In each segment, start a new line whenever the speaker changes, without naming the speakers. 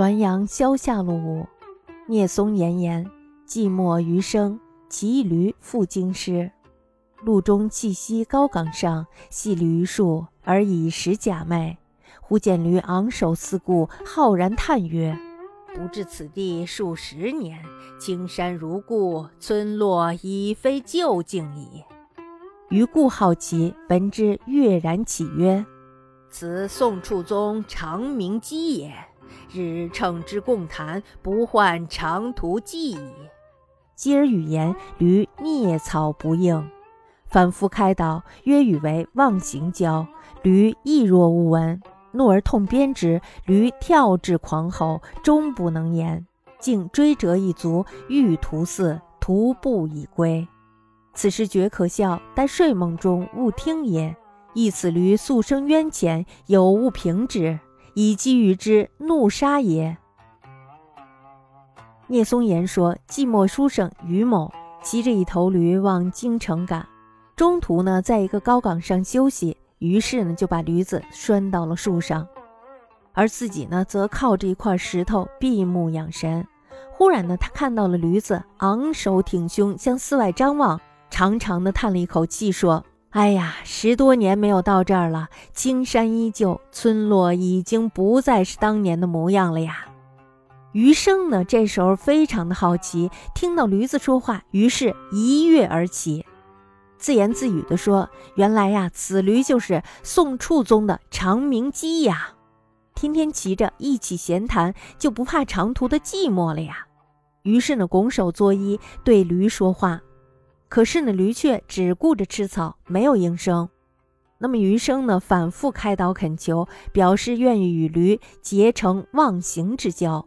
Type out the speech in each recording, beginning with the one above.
滦阳萧下路午，聂松言言，寂寞余生，骑一驴赴京师。路中气息高岗上，系驴树而以食假寐。忽见驴昂首四顾，浩然叹曰：“不至此地数十年，青山如故，村落已非旧境矣。”余故好奇，闻之跃然起曰：“此宋处宗长明基也。”日乘之共谈，不患长途寄矣。继而语言，驴啮草不应，反复开导，曰语为忘形交。驴亦若无闻，怒而痛鞭之。驴跳至狂吼，终不能言，竟追折一足，欲屠肆，徒步以归。此时觉可笑，待睡梦中勿听也。亦此驴素生冤前，有勿平之。以讥于之，怒杀也。聂松岩说：“寂寞书生于某骑着一头驴往京城赶，中途呢，在一个高岗上休息，于是呢，就把驴子拴到了树上，而自己呢，则靠着一块石头闭目养神。忽然呢，他看到了驴子昂首挺胸向寺外张望，长长的叹了一口气，说。”哎呀，十多年没有到这儿了，青山依旧，村落已经不再是当年的模样了呀。余生呢，这时候非常的好奇，听到驴子说话，于是一跃而起，自言自语地说：“原来呀，此驴就是宋处宗的长鸣鸡呀，天天骑着一起闲谈，就不怕长途的寂寞了呀。”于是呢，拱手作揖，对驴说话。可是呢，驴却只顾着吃草，没有应声。那么余生呢，反复开导恳求，表示愿意与驴结成忘形之交。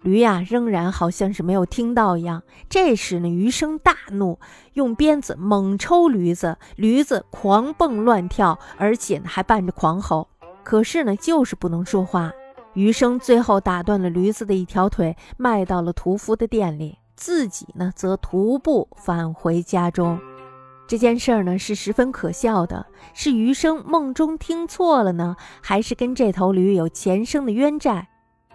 驴呀，仍然好像是没有听到一样。这时呢，余生大怒，用鞭子猛抽驴子，驴子狂蹦乱跳，而且呢还伴着狂吼。可是呢，就是不能说话。余生最后打断了驴子的一条腿，卖到了屠夫的店里。自己呢，则徒步返回家中。这件事儿呢，是十分可笑的。是余生梦中听错了呢，还是跟这头驴有前生的冤债？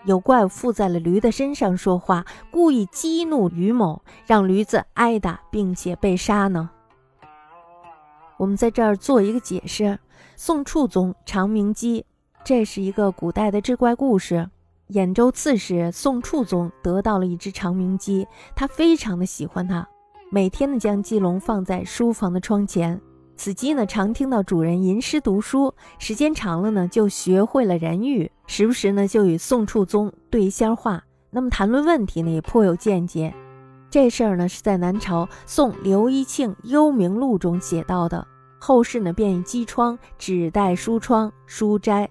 有怪物附在了驴的身上说话，故意激怒于某，让驴子挨打，并且被杀呢？我们在这儿做一个解释：宋处宗长明基，这是一个古代的志怪故事。兖州刺史宋处宗得到了一只长鸣鸡，他非常的喜欢它，每天呢将鸡笼放在书房的窗前。此鸡呢常听到主人吟诗读书，时间长了呢就学会了人语，时不时呢就与宋处宗对仙话。那么谈论问题呢也颇有见解。这事儿呢是在南朝宋刘一庆《幽冥录》中写到的，后世呢便以鸡窗指代书窗、书斋